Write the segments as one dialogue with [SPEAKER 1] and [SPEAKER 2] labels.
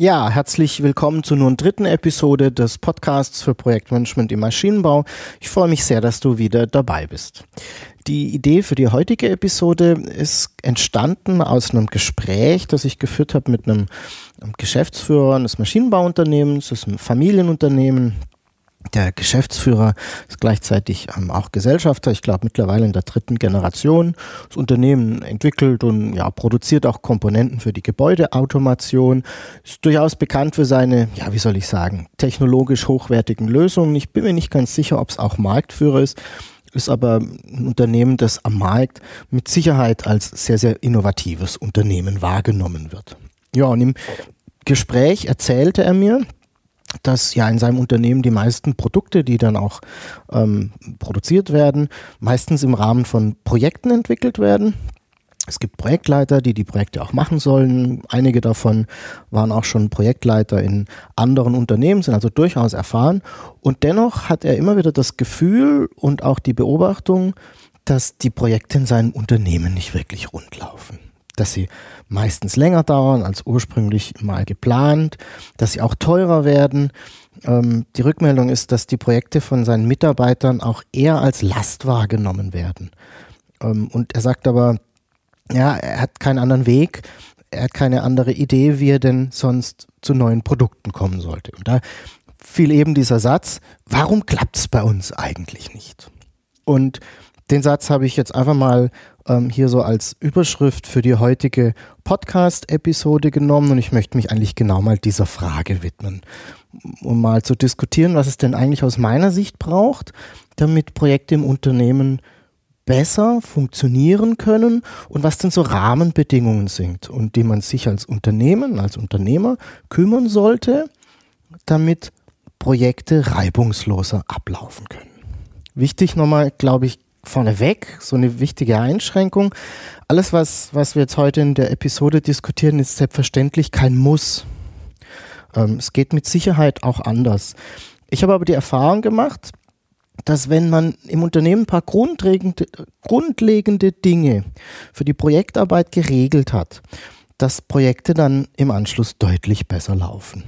[SPEAKER 1] Ja, herzlich willkommen zur nun dritten Episode des Podcasts für Projektmanagement im Maschinenbau. Ich freue mich sehr, dass du wieder dabei bist. Die Idee für die heutige Episode ist entstanden aus einem Gespräch, das ich geführt habe mit einem Geschäftsführer eines Maschinenbauunternehmens, das ist ein Familienunternehmen, der Geschäftsführer ist gleichzeitig ähm, auch Gesellschafter, ich glaube mittlerweile in der dritten Generation. Das Unternehmen entwickelt und ja, produziert auch Komponenten für die Gebäudeautomation, ist durchaus bekannt für seine, ja, wie soll ich sagen, technologisch hochwertigen Lösungen. Ich bin mir nicht ganz sicher, ob es auch Marktführer ist, ist aber ein Unternehmen, das am Markt mit Sicherheit als sehr, sehr innovatives Unternehmen wahrgenommen wird. Ja, und im Gespräch erzählte er mir, dass ja in seinem Unternehmen die meisten Produkte, die dann auch ähm, produziert werden, meistens im Rahmen von Projekten entwickelt werden. Es gibt Projektleiter, die die Projekte auch machen sollen. Einige davon waren auch schon Projektleiter in anderen Unternehmen, sind also durchaus erfahren. Und dennoch hat er immer wieder das Gefühl und auch die Beobachtung, dass die Projekte in seinem Unternehmen nicht wirklich rund laufen dass sie meistens länger dauern als ursprünglich mal geplant, dass sie auch teurer werden. Ähm, die Rückmeldung ist, dass die Projekte von seinen Mitarbeitern auch eher als Last wahrgenommen werden. Ähm, und er sagt aber, ja, er hat keinen anderen Weg, er hat keine andere Idee, wie er denn sonst zu neuen Produkten kommen sollte. Und da fiel eben dieser Satz, warum klappt es bei uns eigentlich nicht? Und den Satz habe ich jetzt einfach mal ähm, hier so als Überschrift für die heutige Podcast-Episode genommen und ich möchte mich eigentlich genau mal dieser Frage widmen, um mal zu diskutieren, was es denn eigentlich aus meiner Sicht braucht, damit Projekte im Unternehmen besser funktionieren können und was denn so Rahmenbedingungen sind und die man sich als Unternehmen, als Unternehmer kümmern sollte, damit Projekte reibungsloser ablaufen können. Wichtig nochmal, glaube ich, vorneweg, so eine wichtige Einschränkung. Alles, was, was wir jetzt heute in der Episode diskutieren, ist selbstverständlich kein Muss. Ähm, es geht mit Sicherheit auch anders. Ich habe aber die Erfahrung gemacht, dass wenn man im Unternehmen ein paar grundlegende, grundlegende Dinge für die Projektarbeit geregelt hat, dass Projekte dann im Anschluss deutlich besser laufen.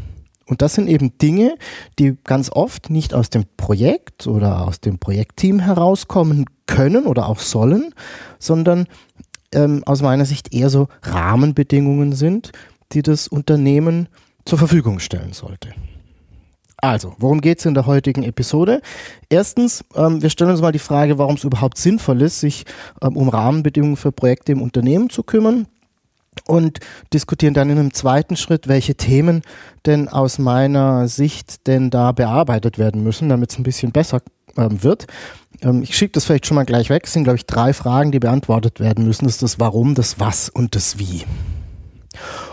[SPEAKER 1] Und das sind eben Dinge, die ganz oft nicht aus dem Projekt oder aus dem Projektteam herauskommen können oder auch sollen, sondern ähm, aus meiner Sicht eher so Rahmenbedingungen sind, die das Unternehmen zur Verfügung stellen sollte. Also, worum geht es in der heutigen Episode? Erstens, ähm, wir stellen uns mal die Frage, warum es überhaupt sinnvoll ist, sich ähm, um Rahmenbedingungen für Projekte im Unternehmen zu kümmern und diskutieren dann in einem zweiten Schritt, welche Themen denn aus meiner Sicht denn da bearbeitet werden müssen, damit es ein bisschen besser ähm, wird. Ähm, ich schicke das vielleicht schon mal gleich weg. Es sind, glaube ich, drei Fragen, die beantwortet werden müssen. Das ist das Warum, das Was und das Wie.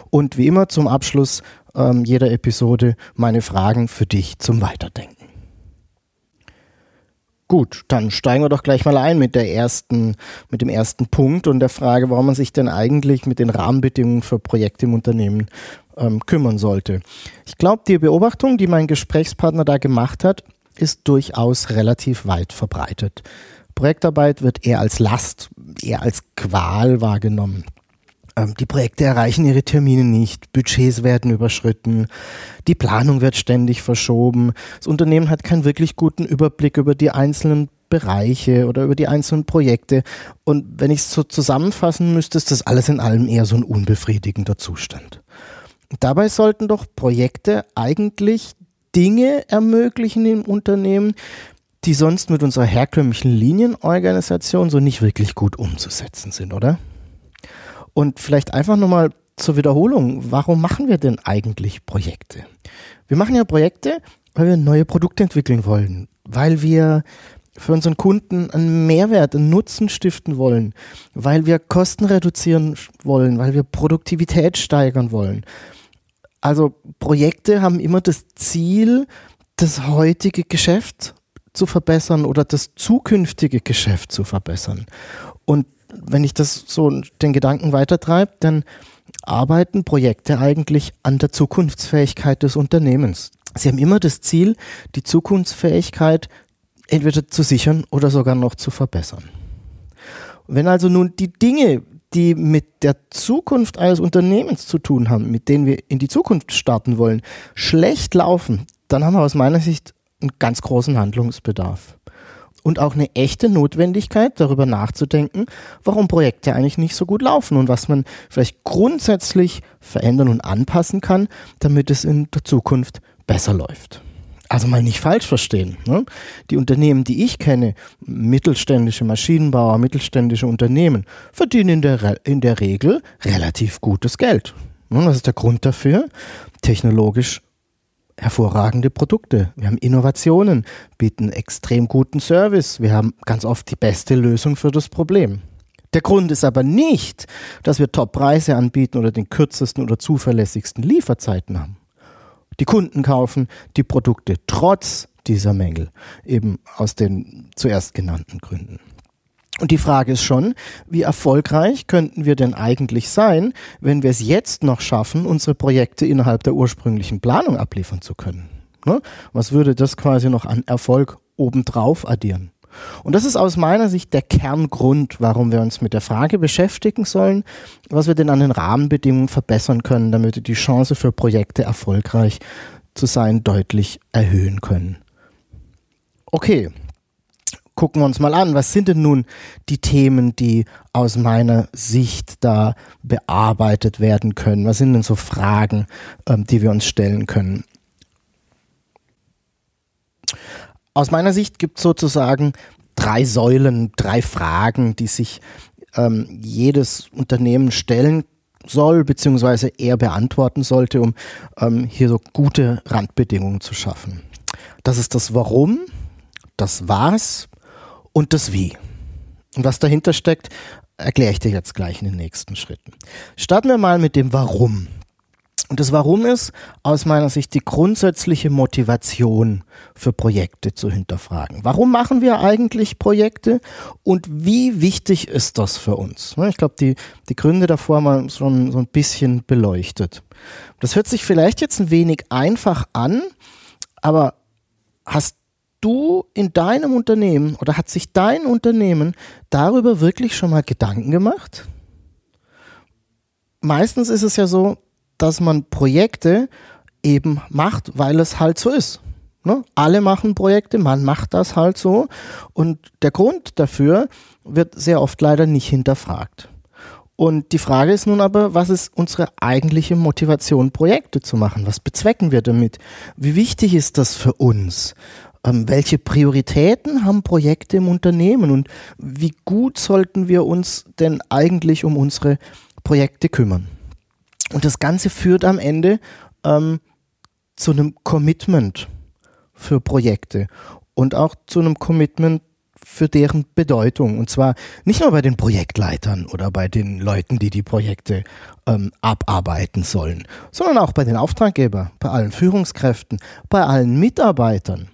[SPEAKER 1] Und wie immer zum Abschluss ähm, jeder Episode meine Fragen für dich zum Weiterdenken. Gut, dann steigen wir doch gleich mal ein mit der ersten, mit dem ersten Punkt und der Frage, warum man sich denn eigentlich mit den Rahmenbedingungen für Projekte im Unternehmen ähm, kümmern sollte. Ich glaube, die Beobachtung, die mein Gesprächspartner da gemacht hat, ist durchaus relativ weit verbreitet. Projektarbeit wird eher als Last, eher als Qual wahrgenommen. Ähm, die Projekte erreichen ihre Termine nicht, Budgets werden überschritten, die Planung wird ständig verschoben, das Unternehmen hat keinen wirklich guten Überblick über die einzelnen Bereiche oder über die einzelnen Projekte. Und wenn ich es so zusammenfassen müsste, ist das alles in allem eher so ein unbefriedigender Zustand. Dabei sollten doch Projekte eigentlich Dinge ermöglichen im Unternehmen, die sonst mit unserer herkömmlichen Linienorganisation so nicht wirklich gut umzusetzen sind, oder? Und vielleicht einfach nochmal zur Wiederholung, warum machen wir denn eigentlich Projekte? Wir machen ja Projekte, weil wir neue Produkte entwickeln wollen, weil wir für unseren Kunden einen Mehrwert, einen Nutzen stiften wollen, weil wir Kosten reduzieren wollen, weil wir Produktivität steigern wollen. Also Projekte haben immer das Ziel, das heutige Geschäft zu verbessern oder das zukünftige Geschäft zu verbessern. Und wenn ich das so den Gedanken weitertreibe, dann arbeiten Projekte eigentlich an der Zukunftsfähigkeit des Unternehmens. Sie haben immer das Ziel, die Zukunftsfähigkeit entweder zu sichern oder sogar noch zu verbessern. Wenn also nun die Dinge, die mit der Zukunft eines Unternehmens zu tun haben, mit denen wir in die Zukunft starten wollen, schlecht laufen, dann haben wir aus meiner Sicht einen ganz großen Handlungsbedarf. Und auch eine echte Notwendigkeit, darüber nachzudenken, warum Projekte eigentlich nicht so gut laufen und was man vielleicht grundsätzlich verändern und anpassen kann, damit es in der Zukunft besser läuft. Also mal nicht falsch verstehen. Ne? Die Unternehmen, die ich kenne, mittelständische Maschinenbauer, mittelständische Unternehmen, verdienen in der, Re in der Regel relativ gutes Geld. Und was ist der Grund dafür? Technologisch hervorragende Produkte. Wir haben Innovationen, bieten extrem guten Service. Wir haben ganz oft die beste Lösung für das Problem. Der Grund ist aber nicht, dass wir Top-Preise anbieten oder den kürzesten oder zuverlässigsten Lieferzeiten haben. Die Kunden kaufen die Produkte trotz dieser Mängel, eben aus den zuerst genannten Gründen. Und die Frage ist schon, wie erfolgreich könnten wir denn eigentlich sein, wenn wir es jetzt noch schaffen, unsere Projekte innerhalb der ursprünglichen Planung abliefern zu können? Ne? Was würde das quasi noch an Erfolg obendrauf addieren? Und das ist aus meiner Sicht der Kerngrund, warum wir uns mit der Frage beschäftigen sollen, was wir denn an den Rahmenbedingungen verbessern können, damit wir die Chance für Projekte erfolgreich zu sein deutlich erhöhen können. Okay, gucken wir uns mal an, was sind denn nun die Themen, die aus meiner Sicht da bearbeitet werden können? Was sind denn so Fragen, ähm, die wir uns stellen können? Aus meiner Sicht gibt es sozusagen drei Säulen, drei Fragen, die sich ähm, jedes Unternehmen stellen soll, beziehungsweise er beantworten sollte, um ähm, hier so gute Randbedingungen zu schaffen. Das ist das Warum, das Was und das Wie. Und was dahinter steckt, erkläre ich dir jetzt gleich in den nächsten Schritten. Starten wir mal mit dem Warum. Und das Warum ist aus meiner Sicht die grundsätzliche Motivation für Projekte zu hinterfragen. Warum machen wir eigentlich Projekte und wie wichtig ist das für uns? Ich glaube, die, die Gründe davor mal schon so ein bisschen beleuchtet. Das hört sich vielleicht jetzt ein wenig einfach an, aber hast du in deinem Unternehmen oder hat sich dein Unternehmen darüber wirklich schon mal Gedanken gemacht? Meistens ist es ja so, dass man Projekte eben macht, weil es halt so ist. Ne? Alle machen Projekte, man macht das halt so. Und der Grund dafür wird sehr oft leider nicht hinterfragt. Und die Frage ist nun aber, was ist unsere eigentliche Motivation, Projekte zu machen? Was bezwecken wir damit? Wie wichtig ist das für uns? Ähm, welche Prioritäten haben Projekte im Unternehmen und wie gut sollten wir uns denn eigentlich um unsere Projekte kümmern? Und das Ganze führt am Ende ähm, zu einem Commitment für Projekte und auch zu einem Commitment für deren Bedeutung. Und zwar nicht nur bei den Projektleitern oder bei den Leuten, die die Projekte ähm, abarbeiten sollen, sondern auch bei den Auftraggebern, bei allen Führungskräften, bei allen Mitarbeitern.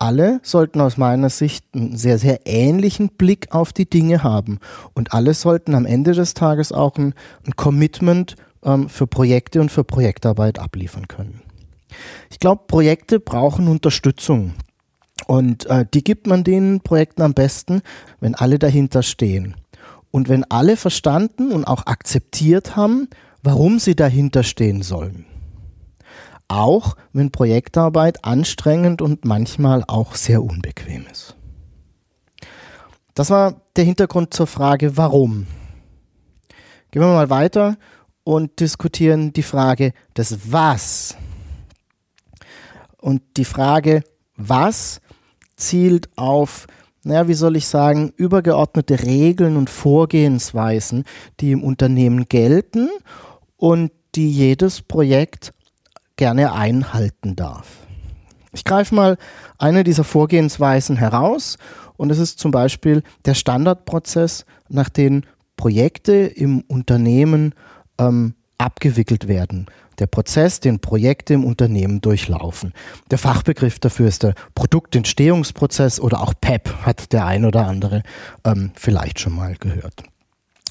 [SPEAKER 1] Alle sollten aus meiner Sicht einen sehr, sehr ähnlichen Blick auf die Dinge haben. Und alle sollten am Ende des Tages auch ein, ein Commitment ähm, für Projekte und für Projektarbeit abliefern können. Ich glaube, Projekte brauchen Unterstützung. Und äh, die gibt man den Projekten am besten, wenn alle dahinter stehen. Und wenn alle verstanden und auch akzeptiert haben, warum sie dahinter stehen sollen. Auch wenn Projektarbeit anstrengend und manchmal auch sehr unbequem ist. Das war der Hintergrund zur Frage, warum. Gehen wir mal weiter und diskutieren die Frage des Was. Und die Frage Was zielt auf, naja, wie soll ich sagen, übergeordnete Regeln und Vorgehensweisen, die im Unternehmen gelten und die jedes Projekt gerne einhalten darf. Ich greife mal eine dieser Vorgehensweisen heraus und es ist zum Beispiel der Standardprozess, nach dem Projekte im Unternehmen ähm, abgewickelt werden. Der Prozess, den Projekte im Unternehmen durchlaufen. Der Fachbegriff dafür ist der Produktentstehungsprozess oder auch PEP, hat der ein oder andere ähm, vielleicht schon mal gehört.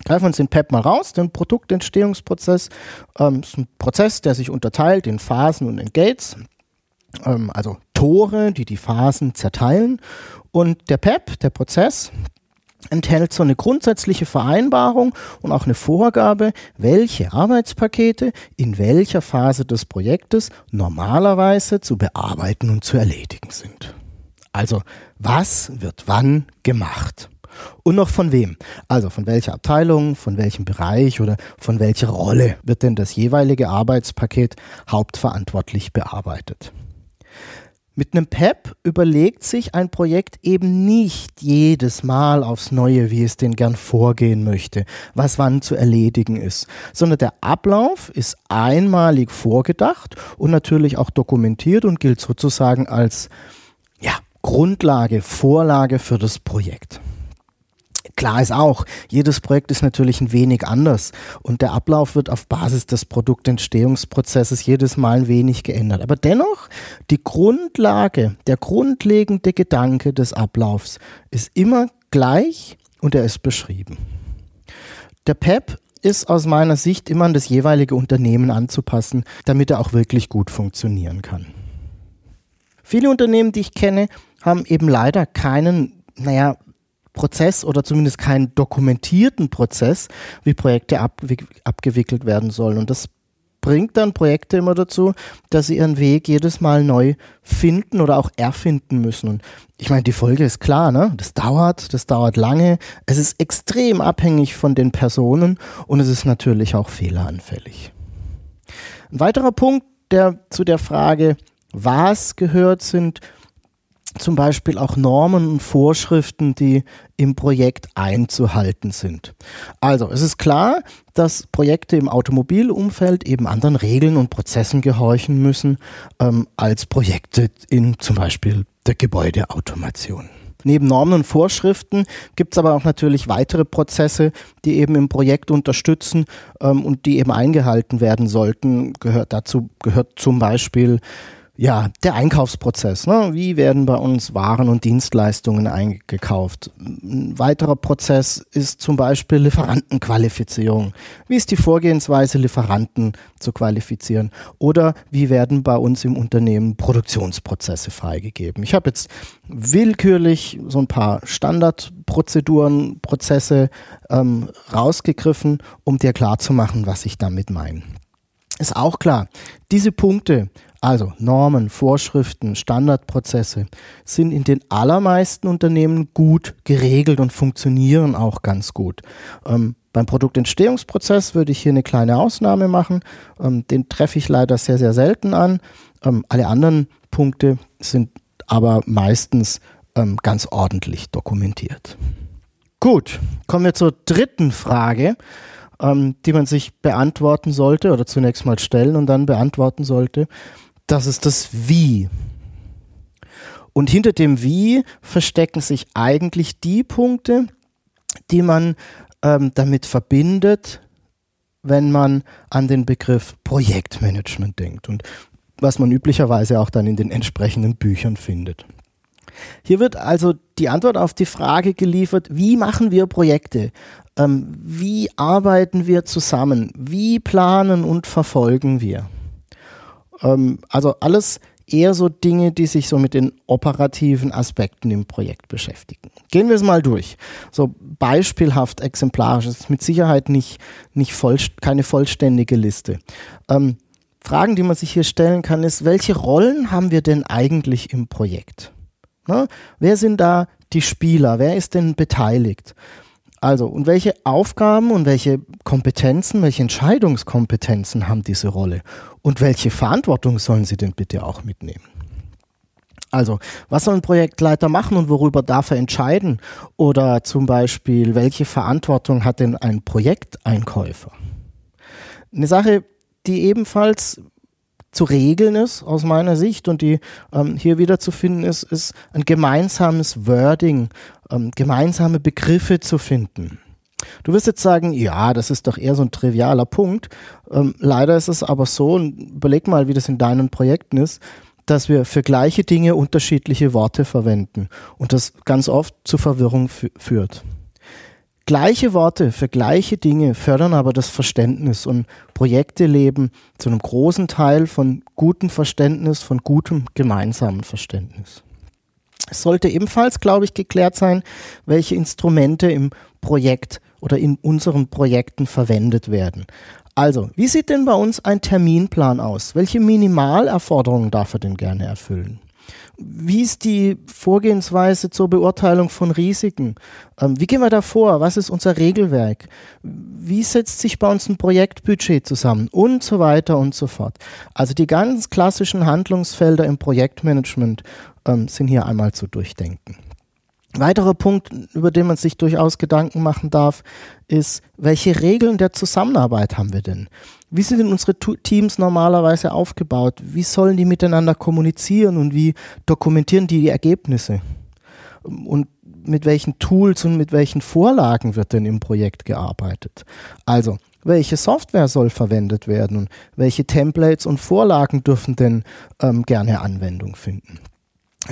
[SPEAKER 1] Greifen wir uns den PEP mal raus, den Produktentstehungsprozess. Ähm, ist ein Prozess, der sich unterteilt in Phasen und in Gates, ähm, also Tore, die die Phasen zerteilen. Und der PEP, der Prozess, enthält so eine grundsätzliche Vereinbarung und auch eine Vorgabe, welche Arbeitspakete in welcher Phase des Projektes normalerweise zu bearbeiten und zu erledigen sind. Also, was wird wann gemacht? Und noch von wem? Also von welcher Abteilung, von welchem Bereich oder von welcher Rolle wird denn das jeweilige Arbeitspaket hauptverantwortlich bearbeitet? Mit einem PEP überlegt sich ein Projekt eben nicht jedes Mal aufs Neue, wie es denn gern vorgehen möchte, was wann zu erledigen ist, sondern der Ablauf ist einmalig vorgedacht und natürlich auch dokumentiert und gilt sozusagen als ja, Grundlage, Vorlage für das Projekt. Klar ist auch, jedes Projekt ist natürlich ein wenig anders und der Ablauf wird auf Basis des Produktentstehungsprozesses jedes Mal ein wenig geändert. Aber dennoch, die Grundlage, der grundlegende Gedanke des Ablaufs ist immer gleich und er ist beschrieben. Der PEP ist aus meiner Sicht immer an das jeweilige Unternehmen anzupassen, damit er auch wirklich gut funktionieren kann. Viele Unternehmen, die ich kenne, haben eben leider keinen, naja, Prozess oder zumindest keinen dokumentierten Prozess, wie Projekte ab, abgewickelt werden sollen. Und das bringt dann Projekte immer dazu, dass sie ihren Weg jedes Mal neu finden oder auch erfinden müssen. Und ich meine, die Folge ist klar, ne? Das dauert, das dauert lange. Es ist extrem abhängig von den Personen und es ist natürlich auch fehleranfällig. Ein weiterer Punkt, der zu der Frage, was gehört, sind zum Beispiel auch Normen und Vorschriften, die im Projekt einzuhalten sind. Also es ist klar, dass Projekte im Automobilumfeld eben anderen Regeln und Prozessen gehorchen müssen ähm, als Projekte in zum Beispiel der Gebäudeautomation. Neben Normen und Vorschriften gibt es aber auch natürlich weitere Prozesse, die eben im Projekt unterstützen ähm, und die eben eingehalten werden sollten. Gehört dazu gehört zum Beispiel ja, der Einkaufsprozess. Ne? Wie werden bei uns Waren und Dienstleistungen eingekauft? Ein weiterer Prozess ist zum Beispiel Lieferantenqualifizierung. Wie ist die Vorgehensweise, Lieferanten zu qualifizieren? Oder wie werden bei uns im Unternehmen Produktionsprozesse freigegeben? Ich habe jetzt willkürlich so ein paar Standardprozeduren, Prozesse ähm, rausgegriffen, um dir klarzumachen, was ich damit meine. Ist auch klar, diese Punkte also Normen, Vorschriften, Standardprozesse sind in den allermeisten Unternehmen gut geregelt und funktionieren auch ganz gut. Ähm, beim Produktentstehungsprozess würde ich hier eine kleine Ausnahme machen. Ähm, den treffe ich leider sehr, sehr selten an. Ähm, alle anderen Punkte sind aber meistens ähm, ganz ordentlich dokumentiert. Gut, kommen wir zur dritten Frage, ähm, die man sich beantworten sollte oder zunächst mal stellen und dann beantworten sollte das ist das Wie. Und hinter dem Wie verstecken sich eigentlich die Punkte, die man ähm, damit verbindet, wenn man an den Begriff Projektmanagement denkt und was man üblicherweise auch dann in den entsprechenden Büchern findet. Hier wird also die Antwort auf die Frage geliefert, wie machen wir Projekte? Ähm, wie arbeiten wir zusammen? Wie planen und verfolgen wir? Ähm, also alles eher so Dinge, die sich so mit den operativen Aspekten im Projekt beschäftigen. Gehen wir es mal durch. So beispielhaft exemplarisch, das ist mit Sicherheit nicht, nicht voll, keine vollständige Liste. Ähm, Fragen, die man sich hier stellen kann, ist, welche Rollen haben wir denn eigentlich im Projekt? Ne? Wer sind da die Spieler? Wer ist denn beteiligt? Also, und welche Aufgaben und welche Kompetenzen, welche Entscheidungskompetenzen haben diese Rolle? Und welche Verantwortung sollen sie denn bitte auch mitnehmen? Also, was soll ein Projektleiter machen und worüber darf er entscheiden? Oder zum Beispiel, welche Verantwortung hat denn ein Projekteinkäufer? Eine Sache, die ebenfalls zu regeln ist aus meiner Sicht und die ähm, hier wieder zu finden ist, ist ein gemeinsames Wording, ähm, gemeinsame Begriffe zu finden. Du wirst jetzt sagen, ja, das ist doch eher so ein trivialer Punkt. Ähm, leider ist es aber so, und überleg mal, wie das in deinen Projekten ist, dass wir für gleiche Dinge unterschiedliche Worte verwenden und das ganz oft zu Verwirrung führt. Gleiche Worte für gleiche Dinge fördern aber das Verständnis und Projekte leben zu einem großen Teil von gutem Verständnis, von gutem gemeinsamen Verständnis. Es sollte ebenfalls, glaube ich, geklärt sein, welche Instrumente im Projekt oder in unseren Projekten verwendet werden. Also, wie sieht denn bei uns ein Terminplan aus? Welche Minimalerforderungen darf er denn gerne erfüllen? Wie ist die Vorgehensweise zur Beurteilung von Risiken? Ähm, wie gehen wir da vor? Was ist unser Regelwerk? Wie setzt sich bei uns ein Projektbudget zusammen? Und so weiter und so fort. Also die ganz klassischen Handlungsfelder im Projektmanagement ähm, sind hier einmal zu durchdenken. Weiterer Punkt, über den man sich durchaus Gedanken machen darf, ist, welche Regeln der Zusammenarbeit haben wir denn? Wie sind denn unsere Teams normalerweise aufgebaut? Wie sollen die miteinander kommunizieren und wie dokumentieren die die Ergebnisse? Und mit welchen Tools und mit welchen Vorlagen wird denn im Projekt gearbeitet? Also, welche Software soll verwendet werden und welche Templates und Vorlagen dürfen denn ähm, gerne Anwendung finden?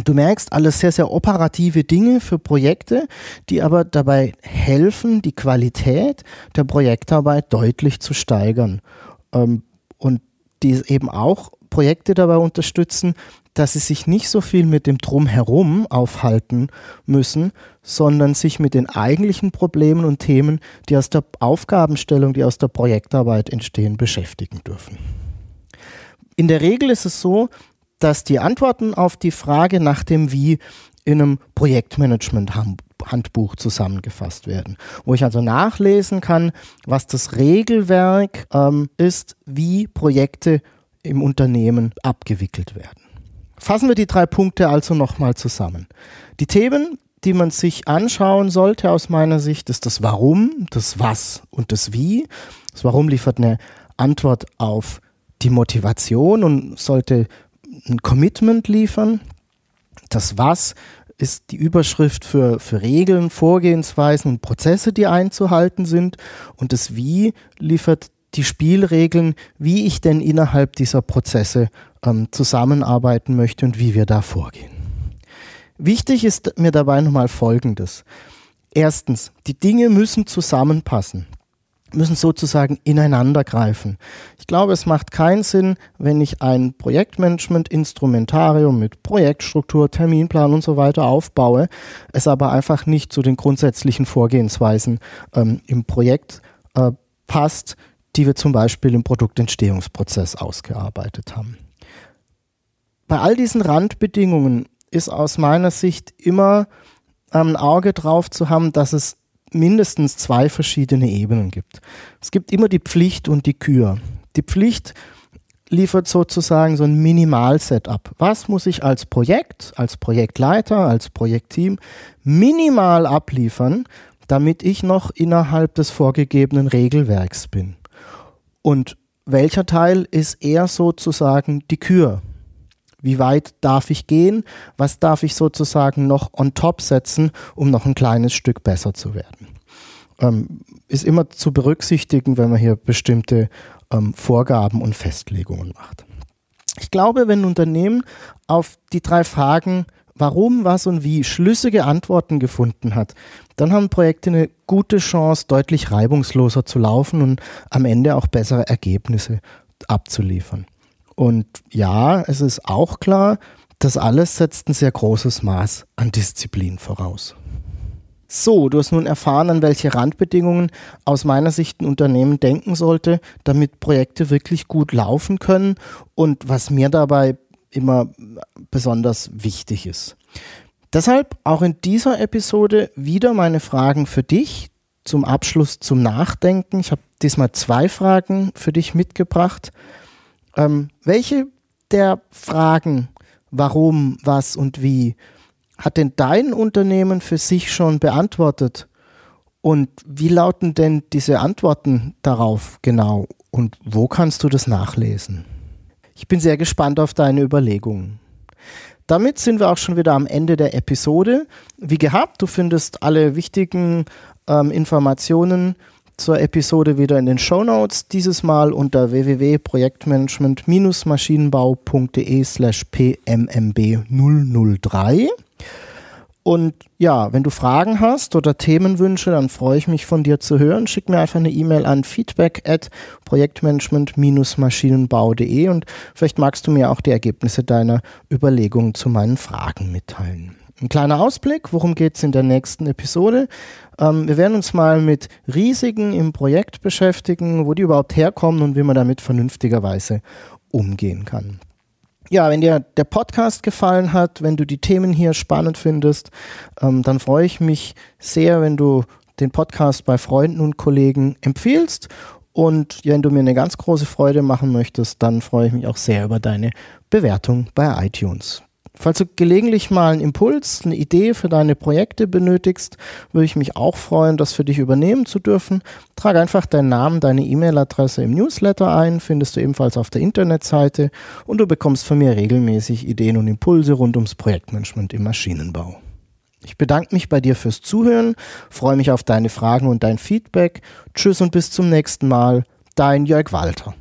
[SPEAKER 1] Du merkst alles sehr, sehr operative Dinge für Projekte, die aber dabei helfen, die Qualität der Projektarbeit deutlich zu steigern. Ähm, und die eben auch Projekte dabei unterstützen, dass sie sich nicht so viel mit dem Drumherum aufhalten müssen, sondern sich mit den eigentlichen Problemen und Themen, die aus der Aufgabenstellung, die aus der Projektarbeit entstehen, beschäftigen dürfen. In der Regel ist es so, dass die Antworten auf die Frage nach dem Wie in einem Projektmanagement-Handbuch zusammengefasst werden, wo ich also nachlesen kann, was das Regelwerk ähm, ist, wie Projekte im Unternehmen abgewickelt werden. Fassen wir die drei Punkte also nochmal zusammen. Die Themen, die man sich anschauen sollte aus meiner Sicht, ist das Warum, das Was und das Wie. Das Warum liefert eine Antwort auf die Motivation und sollte ein Commitment liefern. Das Was ist die Überschrift für, für Regeln, Vorgehensweisen und Prozesse, die einzuhalten sind. Und das Wie liefert die Spielregeln, wie ich denn innerhalb dieser Prozesse ähm, zusammenarbeiten möchte und wie wir da vorgehen. Wichtig ist mir dabei nochmal Folgendes. Erstens, die Dinge müssen zusammenpassen müssen sozusagen ineinander greifen. Ich glaube, es macht keinen Sinn, wenn ich ein Projektmanagement-Instrumentarium mit Projektstruktur, Terminplan und so weiter aufbaue, es aber einfach nicht zu den grundsätzlichen Vorgehensweisen ähm, im Projekt äh, passt, die wir zum Beispiel im Produktentstehungsprozess ausgearbeitet haben. Bei all diesen Randbedingungen ist aus meiner Sicht immer ähm, ein Auge drauf zu haben, dass es mindestens zwei verschiedene Ebenen gibt. Es gibt immer die Pflicht und die Kür. Die Pflicht liefert sozusagen so ein Minimal-Setup. Was muss ich als Projekt, als Projektleiter, als Projektteam minimal abliefern, damit ich noch innerhalb des vorgegebenen Regelwerks bin? Und welcher Teil ist eher sozusagen die Kür? Wie weit darf ich gehen? Was darf ich sozusagen noch on top setzen, um noch ein kleines Stück besser zu werden? Ähm, ist immer zu berücksichtigen, wenn man hier bestimmte ähm, Vorgaben und Festlegungen macht. Ich glaube, wenn ein Unternehmen auf die drei Fragen warum, was und wie schlüssige Antworten gefunden hat, dann haben Projekte eine gute Chance, deutlich reibungsloser zu laufen und am Ende auch bessere Ergebnisse abzuliefern. Und ja, es ist auch klar, das alles setzt ein sehr großes Maß an Disziplin voraus. So, du hast nun erfahren, an welche Randbedingungen aus meiner Sicht ein Unternehmen denken sollte, damit Projekte wirklich gut laufen können und was mir dabei immer besonders wichtig ist. Deshalb auch in dieser Episode wieder meine Fragen für dich zum Abschluss zum Nachdenken. Ich habe diesmal zwei Fragen für dich mitgebracht. Ähm, welche der Fragen, warum, was und wie, hat denn dein Unternehmen für sich schon beantwortet? Und wie lauten denn diese Antworten darauf genau? Und wo kannst du das nachlesen? Ich bin sehr gespannt auf deine Überlegungen. Damit sind wir auch schon wieder am Ende der Episode. Wie gehabt, du findest alle wichtigen ähm, Informationen zur Episode wieder in den Show Notes. Dieses Mal unter www.projektmanagement-maschinenbau.de slash pmmb003. Und ja, wenn du Fragen hast oder Themenwünsche, dann freue ich mich von dir zu hören. Schick mir einfach eine E-Mail an feedback at projektmanagement-maschinenbau.de und vielleicht magst du mir auch die Ergebnisse deiner Überlegungen zu meinen Fragen mitteilen. Ein kleiner Ausblick, worum geht es in der nächsten Episode? Ähm, wir werden uns mal mit Risiken im Projekt beschäftigen, wo die überhaupt herkommen und wie man damit vernünftigerweise umgehen kann. Ja, wenn dir der Podcast gefallen hat, wenn du die Themen hier spannend findest, ähm, dann freue ich mich sehr, wenn du den Podcast bei Freunden und Kollegen empfiehlst. Und wenn du mir eine ganz große Freude machen möchtest, dann freue ich mich auch sehr über deine Bewertung bei iTunes. Falls du gelegentlich mal einen Impuls, eine Idee für deine Projekte benötigst, würde ich mich auch freuen, das für dich übernehmen zu dürfen. Trage einfach deinen Namen, deine E-Mail-Adresse im Newsletter ein, findest du ebenfalls auf der Internetseite und du bekommst von mir regelmäßig Ideen und Impulse rund ums Projektmanagement im Maschinenbau. Ich bedanke mich bei dir fürs Zuhören, freue mich auf deine Fragen und dein Feedback. Tschüss und bis zum nächsten Mal. Dein Jörg Walter.